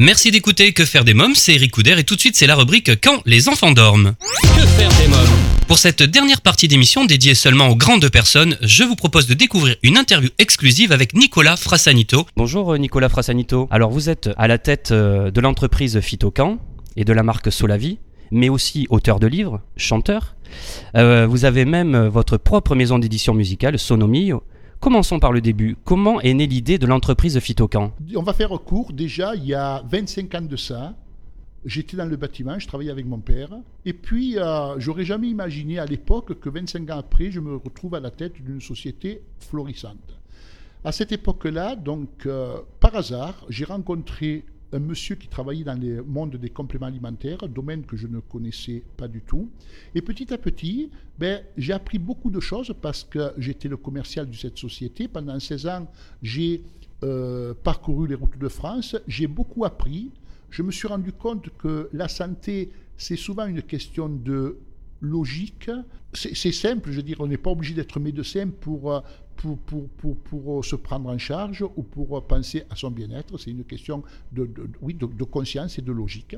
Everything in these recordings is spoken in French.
Merci d'écouter Que faire des mômes, c'est Eric Couder et tout de suite c'est la rubrique Quand les enfants dorment. Que faire des mômes? Pour cette dernière partie d'émission dédiée seulement aux grandes personnes, je vous propose de découvrir une interview exclusive avec Nicolas Frassanito. Bonjour euh, Nicolas Frassanito. Alors vous êtes à la tête euh, de l'entreprise Phytocan et de la marque Solavi, mais aussi auteur de livres, chanteur. Euh, vous avez même votre propre maison d'édition musicale, Sonomi. Commençons par le début. Comment est née l'idée de l'entreprise Phytocan? On va faire court. Déjà, il y a 25 ans de ça, j'étais dans le bâtiment, je travaillais avec mon père. Et puis, euh, j'aurais jamais imaginé à l'époque que 25 ans après, je me retrouve à la tête d'une société florissante. À cette époque-là, donc, euh, par hasard, j'ai rencontré un monsieur qui travaillait dans le monde des compléments alimentaires, domaine que je ne connaissais pas du tout. Et petit à petit, ben, j'ai appris beaucoup de choses parce que j'étais le commercial de cette société. Pendant 16 ans, j'ai euh, parcouru les routes de France, j'ai beaucoup appris. Je me suis rendu compte que la santé, c'est souvent une question de logique. C'est simple, je veux dire, on n'est pas obligé d'être médecin pour, euh, pour, pour, pour, pour, se prendre en charge ou pour penser à son bien-être. C'est une question de, oui, de, conscience et de logique.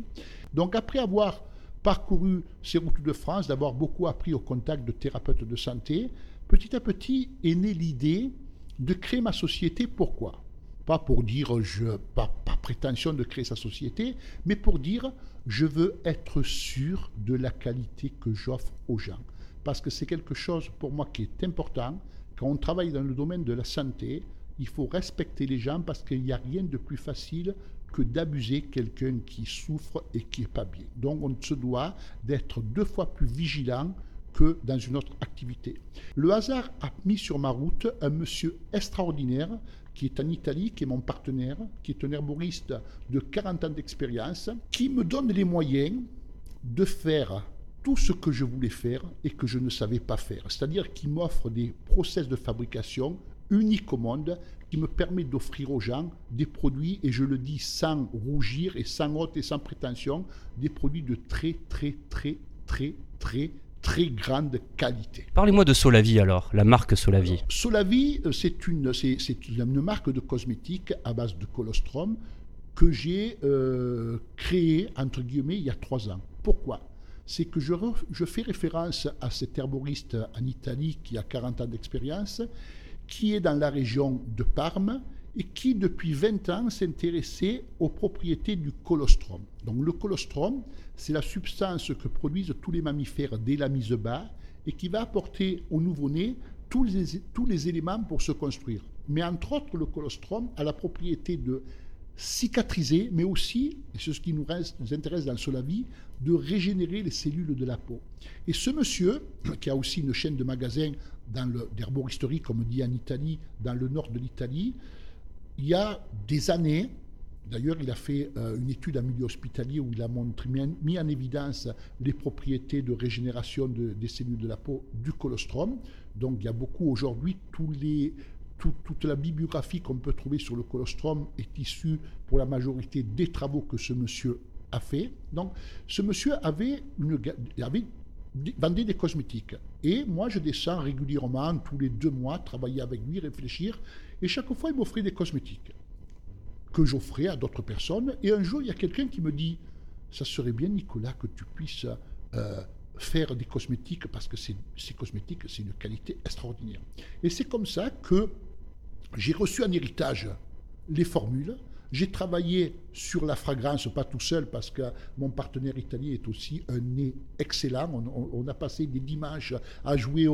Donc après avoir parcouru ces routes de France, d'avoir beaucoup appris au contact de thérapeutes de santé, petit à petit est née l'idée de créer ma société. Pourquoi? Pas pour dire, je, pas, pas prétention de créer sa société, mais pour dire, je veux être sûr de la qualité que j'offre aux gens. Parce que c'est quelque chose pour moi qui est important quand on travaille dans le domaine de la santé, il faut respecter les gens parce qu'il n'y a rien de plus facile que d'abuser quelqu'un qui souffre et qui n'est pas bien. Donc on se doit d'être deux fois plus vigilant que dans une autre activité. Le hasard a mis sur ma route un monsieur extraordinaire qui est en Italie, qui est mon partenaire, qui est un herboriste de 40 ans d'expérience, qui me donne les moyens de faire tout ce que je voulais faire et que je ne savais pas faire. C'est-à-dire qu'il m'offre des process de fabrication uniques au monde qui me permet d'offrir aux gens des produits, et je le dis sans rougir et sans honte et sans prétention, des produits de très très très très très très grande qualité. Parlez-moi de Solavi alors, la marque Solavi. Solavi, euh, c'est une, c'est, une marque de cosmétiques à base de colostrum que j'ai euh, créée, entre guillemets, il y a trois ans. Pourquoi? C'est que je, je, fais référence à cet herboriste en Italie qui a 40 ans d'expérience, qui est dans la région de Parme et qui, depuis 20 ans, s'intéressait aux propriétés du colostrum. Donc le colostrum, c'est la substance que produisent tous les mammifères dès la mise bas et qui va apporter au nouveau-né tous les, éléments pour se construire. Mais entre autres, le colostrum a la propriété de cicatriser, mais aussi, et c'est ce qui nous, nous intéresse dans le vie, de régénérer les cellules de la peau. Et ce monsieur, qui a aussi une chaîne de magasins dans d'herboristerie, comme dit en Italie, dans le nord de l'Italie, il y a des années, d'ailleurs il a fait euh, une étude en milieu hospitalier où il a mis en évidence les propriétés de régénération des cellules de la peau du colostrum. Donc il y a beaucoup aujourd'hui, toute la bibliographie qu'on peut trouver sur le colostrum est issue pour la majorité des travaux que ce monsieur a fait. Donc, ce monsieur avait vendait des cosmétiques. Et moi, je descends régulièrement, tous les deux mois, travailler avec lui, réfléchir. Et chaque fois, il m'offrait des cosmétiques que j'offrais à d'autres personnes. Et un jour, il y a quelqu'un qui me dit, ça serait bien, Nicolas, que tu puisses euh, faire des cosmétiques, parce que ces cosmétiques, c'est une qualité extraordinaire. Et c'est comme ça que j'ai reçu en héritage les formules. J'ai travaillé sur la fragrance, pas tout seul, parce que mon partenaire italien est aussi un nez excellent. On, a passé des dimanches à jouer,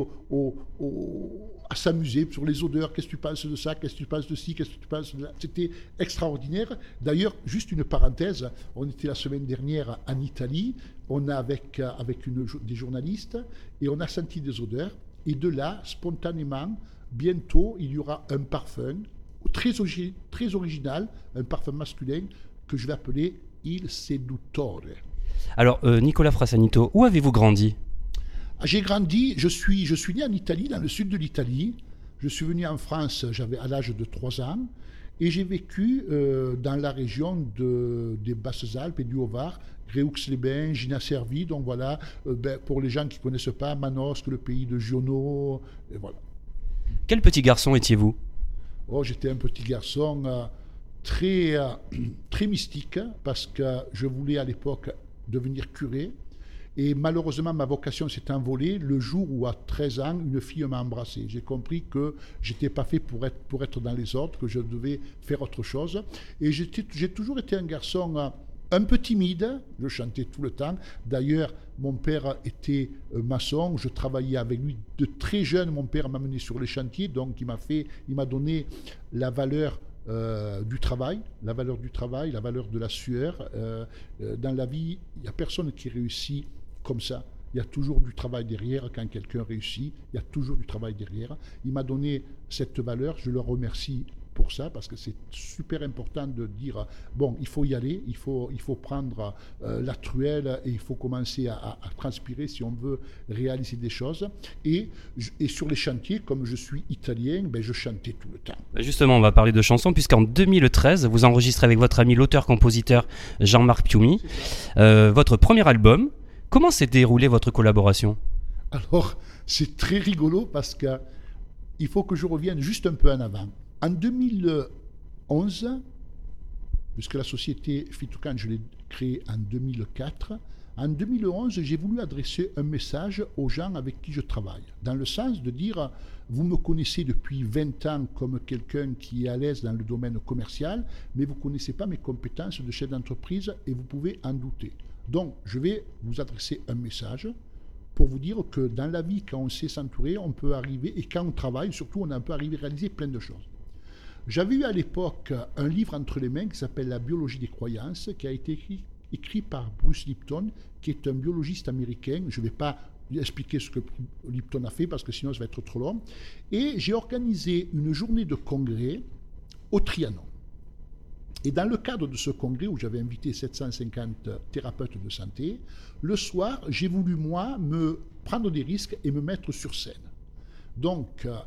à s'amuser sur les odeurs. Qu'est-ce que tu penses de ça? Qu'est-ce que tu penses de ci? Qu'est-ce que tu penses de C'était extraordinaire. D'ailleurs, juste une parenthèse, on était la semaine dernière en Italie, on a avec, avec des journalistes, et on a senti des odeurs. Et de là, spontanément, bientôt, il y aura un parfum très, très original, un parfum masculin que je vais appeler Il Seduttore. Alors, euh, Nicolas Frassanito, où avez-vous grandi? Ah, J'ai grandi, je suis, je suis né en Italie, dans le sud de l'Italie. Je suis venu en France j'avais à l'âge de 3 ans. Et j'ai vécu euh, dans la région de, des Basses-Alpes et du Haut-Var, Gréoux-les-Bains, Gina-Servi. Donc voilà, euh, ben, pour les gens qui ne connaissent pas, Manosque, le pays de Giono. Et voilà. Quel petit garçon étiez-vous? Oh, j'étais un petit garçon euh, très, euh, très mystique parce que je voulais à l'époque devenir curé. Et malheureusement, ma vocation s'est envolée le jour où, à 13 ans, une fille m'a embrassé. J'ai compris que j'étais pas fait pour être, pour être dans les ordres, que je devais faire autre chose. Et j'ai toujours été un garçon euh, un peu timide, je chantais tout le temps. D'ailleurs, mon père était euh, maçon, je travaillais avec lui de très jeune. Mon père m'a mené sur les chantiers, donc il m'a fait, il m'a donné la valeur euh, du travail, la valeur du travail, la valeur de la sueur. dans la vie, il n'y a personne qui réussit comme ça. Il y a toujours du travail derrière. Quand quelqu'un réussit, il y a toujours du travail derrière. Il m'a donné cette valeur. Je le remercie pour ça parce que c'est super important de dire bon, il faut y aller, il faut, il faut prendre euh, la truelle et il faut commencer à, transpirer si on veut réaliser des choses. Et, et sur les chantiers, comme je suis italien, ben, je chantais tout le temps. Justement, on va parler de chansons puisqu'en 2013, vous enregistrez avec votre ami l'auteur-compositeur Jean-Marc Piumi euh, votre premier album. Comment s'est déroulée votre collaboration? Alors, c'est très rigolo parce que il faut que je revienne juste un peu en avant. En 2011, puisque la société Fitoucan, je l'ai créée en 2004, en 2011, j'ai voulu adresser un message aux gens avec qui je travaille, dans le sens de dire, vous me connaissez depuis 20 ans comme quelqu'un qui est à l'aise dans le domaine commercial, mais vous ne connaissez pas mes compétences de chef d'entreprise et vous pouvez en douter. Donc, je vais vous adresser un message pour vous dire que dans la vie, quand on sait s'entourer, on peut arriver, et quand on travaille, surtout, on peut arriver à réaliser plein de choses. J'avais eu à l'époque un livre entre les mains qui s'appelle La biologie des croyances, qui a été écrit, par Bruce Lipton, qui est un biologiste américain. Je ne vais pas expliquer ce que Lipton a fait parce que sinon ça va être trop long. Et j'ai organisé une journée de congrès au Trianon. Et dans le cadre de ce congrès où j'avais invité 750 thérapeutes de santé, le soir, j'ai voulu, moi, me prendre des risques et me mettre sur scène. Donc, euh,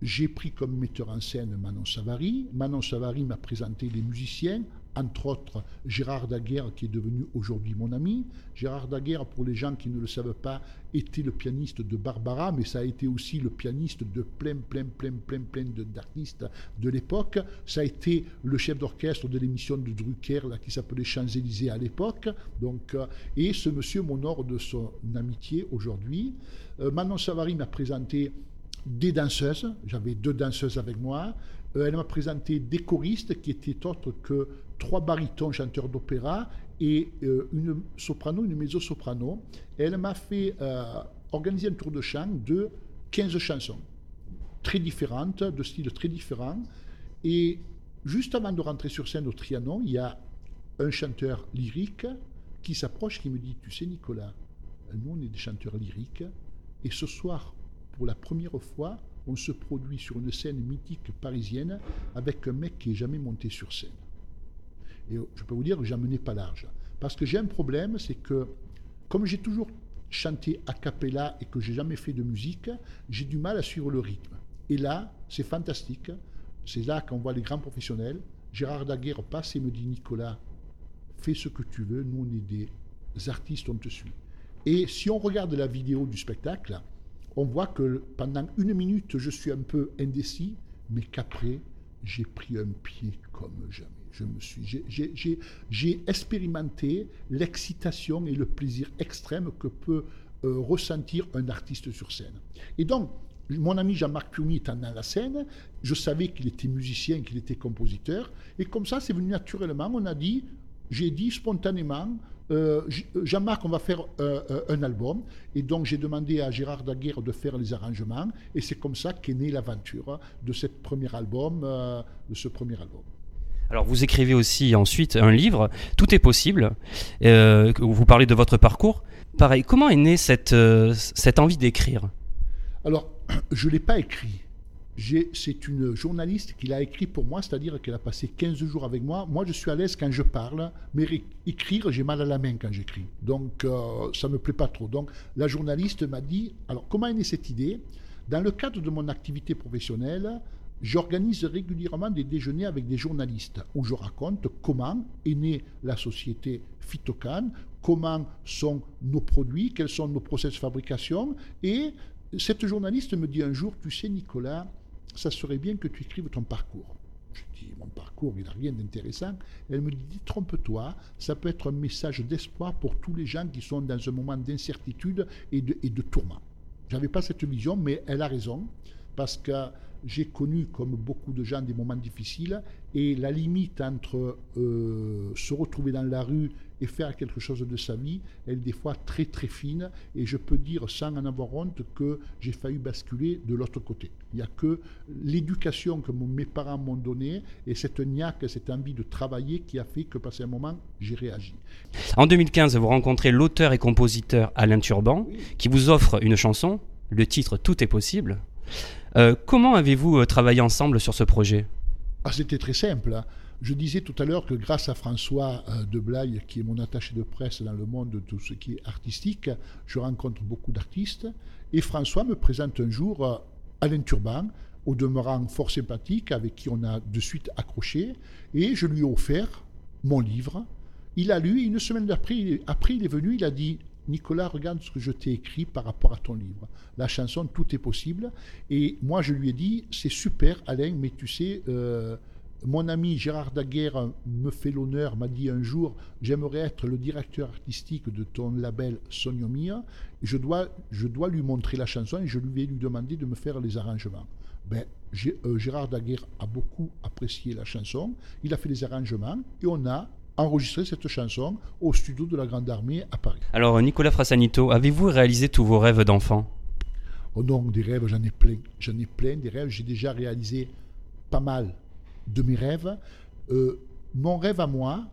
j'ai pris comme metteur en scène Manon Savary. Manon Savary m'a présenté les musiciens, entre autres Gérard Daguerre, qui est devenu aujourd'hui mon ami. Gérard Daguerre, pour les gens qui ne le savent pas, était le pianiste de Barbara, mais ça a été aussi le pianiste de plein, plein, plein, plein, plein d'artistes de l'époque. Ça a été le chef d'orchestre de l'émission de Drucker, qui s'appelait Champs-Élysées à l'époque. Donc, euh, et ce monsieur m'honore de son amitié aujourd'hui. Euh, Manon Savary m'a présenté des danseuses, j'avais deux danseuses avec moi. Euh, elle m'a présenté des choristes qui étaient autres que trois barytons chanteurs d'opéra et euh, une soprano, une mezzo-soprano. Elle m'a fait euh, organiser un tour de chant de 15 chansons, très différentes, de styles très différents. Et juste avant de rentrer sur scène au Trianon, il y a un chanteur lyrique qui s'approche, qui me dit, tu sais Nicolas, nous on est des chanteurs lyriques, et ce soir, pour la première fois, on se produit sur une scène mythique parisienne avec un mec qui n'est jamais monté sur scène. Et je peux vous dire que j'en menais pas large. Parce que j'ai un problème, c'est que comme j'ai toujours chanté a cappella et que j'ai jamais fait de musique, j'ai du mal à suivre le rythme. Et là, c'est fantastique. C'est là qu'on voit les grands professionnels. Gérard Daguerre passe et me dit Nicolas, fais ce que tu veux, nous on est des artistes, on te suit. Et si on regarde la vidéo du spectacle, on voit que pendant une minute, je suis un peu indécis, mais qu'après, j'ai pris un pied comme jamais. Je me suis, j'ai expérimenté l'excitation et le plaisir extrême que peut euh, ressentir un artiste sur scène. Et donc, mon ami Jean-Marc Piumi étant dans la scène, je savais qu'il était musicien, qu'il était compositeur, et comme ça, c'est venu naturellement. On a dit, j'ai dit spontanément, euh, Jean-Marc, on va faire euh, euh, un album. Et donc, j'ai demandé à Gérard Daguerre de faire les arrangements. Et c'est comme ça qu'est née l'aventure de, cette premier album, de ce premier album. Alors, vous écrivez aussi ensuite un livre, Tout est possible. vous parlez de votre parcours. Pareil, comment est née cette, cette envie d'écrire? Alors, je ne l'ai pas écrit c'est une journaliste qui l'a écrit pour moi, c'est-à-dire qu'elle a passé 15 jours avec moi. Moi, je suis à l'aise quand je parle, mais écrire, j'ai mal à la main quand j'écris. Donc, euh, ça ne me plaît pas trop. Donc, la journaliste m'a dit, alors, comment est née cette idée? Dans le cadre de mon activité professionnelle, j'organise régulièrement des déjeuners avec des journalistes où je raconte comment est née la société Phytocan, comment sont nos produits, quels sont nos process de fabrication. Et cette journaliste me dit un jour, tu sais Nicolas, ça serait bien que tu écrives ton parcours. Je dis, mon parcours, il n'a rien d'intéressant. Elle me dit, trompe-toi, ça peut être un message d'espoir pour tous les gens qui sont dans un moment d'incertitude et de, et de tourment. Je n'avais pas cette vision, mais elle a raison, parce que j'ai connu, comme beaucoup de gens, des moments difficiles, et la limite entre euh, se retrouver dans la rue et faire quelque chose de sa vie, elle est des fois très très fine, et je peux dire sans en avoir honte que j'ai failli basculer de l'autre côté. Il n'y a que l'éducation que mes parents m'ont donnée, et cette niaque, cette envie de travailler qui a fait que, passé un moment, j'ai réagi. En 2015, vous rencontrez l'auteur et compositeur Alain Turban, qui vous offre une chanson, le titre Tout est possible. Euh, comment avez-vous euh, travaillé ensemble sur ce projet? Ah, C'était très simple. Hein. Je disais tout à l'heure que grâce à François euh, de Blaye, qui est mon attaché de presse dans le monde de tout ce qui est artistique, je rencontre beaucoup d'artistes. Et François me présente un jour Alain Turban, au demeurant fort sympathique, avec qui on a de suite accroché. Et je lui ai offert mon livre. Il a lu, une semaine après, après il est venu, il a dit Nicolas, regarde ce que je t'ai écrit par rapport à ton livre. La chanson Tout est possible. Et moi, je lui ai dit, c'est super, Alain, mais tu sais, euh, mon ami Gérard Daguerre me fait l'honneur, m'a dit un jour, j'aimerais être le directeur artistique de ton label Soniomia. Je dois, je dois lui montrer la chanson et je lui ai lui demander de me faire les arrangements. Ben, euh, Gérard Daguerre a beaucoup apprécié la chanson, il a fait les arrangements et on a enregistrer cette chanson au studio de la Grande Armée à Paris. Alors Nicolas Frassanito, avez-vous réalisé tous vos rêves d'enfant? Oh non, des rêves, j'en ai plein. J'en ai plein des rêves. J'ai déjà réalisé pas mal de mes rêves. Euh, mon rêve à moi,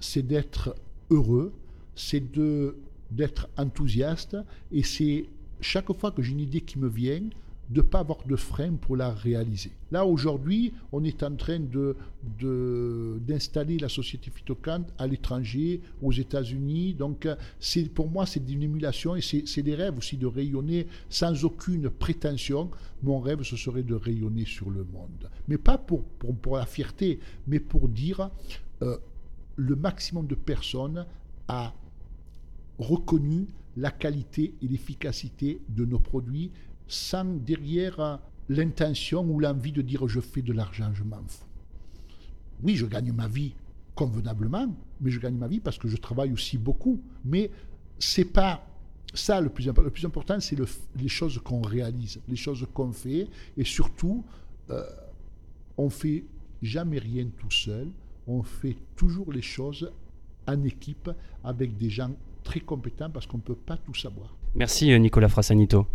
c'est d'être heureux, c'est d'être enthousiaste, et c'est chaque fois que j'ai une idée qui me vient, de ne pas avoir de frein pour la réaliser. Là, aujourd'hui, on est en train de, d'installer la société Phytocant à l'étranger, aux États-Unis. Donc, pour moi, c'est une émulation et c'est, des rêves aussi de rayonner sans aucune prétention. Mon rêve, ce serait de rayonner sur le monde. Mais pas pour, pour, la fierté, mais pour dire euh, le maximum de personnes a reconnu la qualité et l'efficacité de nos produits sans derrière l'intention ou l'envie de dire je fais de l'argent, je m'en fous. Oui, je gagne ma vie convenablement, mais je gagne ma vie parce que je travaille aussi beaucoup. Mais c'est pas ça le plus important. Le plus important, c'est les choses qu'on réalise, les choses qu'on fait, et surtout, euh, on fait jamais rien tout seul. On fait toujours les choses en équipe avec des gens très compétents parce qu'on ne peut pas tout savoir. Merci euh, Nicolas Frassanito.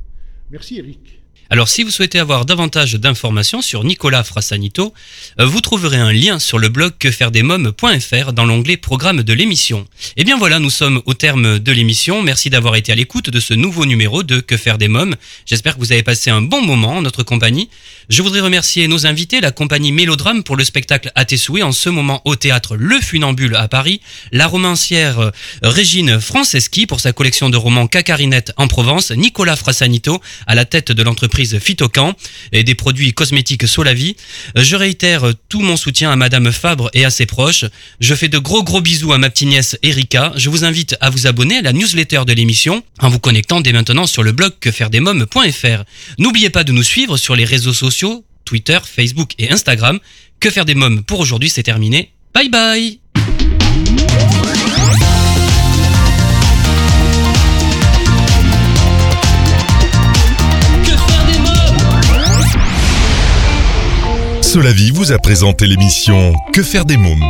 Merci Eric. Alors si vous souhaitez avoir davantage d'informations sur Nicolas Frassanito, euh, vous trouverez un lien sur le blog quefairedesmoms.fr dans l'onglet programme de l'émission. Et eh bien voilà, nous sommes au terme de l'émission. Merci d'avoir été à l'écoute de ce nouveau numéro de Que faire des mômes. J'espère que vous avez passé un bon moment en notre compagnie. Je voudrais remercier nos invités, la compagnie Mélodrame pour le spectacle à Tessoué en ce moment au théâtre Le Funambule à Paris, la romancière euh, Régine Franceschi pour sa collection de romans Cacarinette en Provence, Nicolas Frassanito à la tête de l'entreprise Phytocamp et des produits cosmétiques Solavi. Je réitère tout mon soutien à Madame Fabre et à ses proches. Je fais de gros gros bisous à ma petite nièce Erika. Je vous invite à vous abonner à la newsletter de l'émission en vous connectant dès maintenant sur le blog quefairedesmoms.fr. N'oubliez pas de nous suivre sur les réseaux sociaux, Twitter, Facebook et Instagram. Que faire des mômes pour aujourd'hui, c'est terminé. Bye bye Solavi vous a présenté l'émission Que faire des mômes?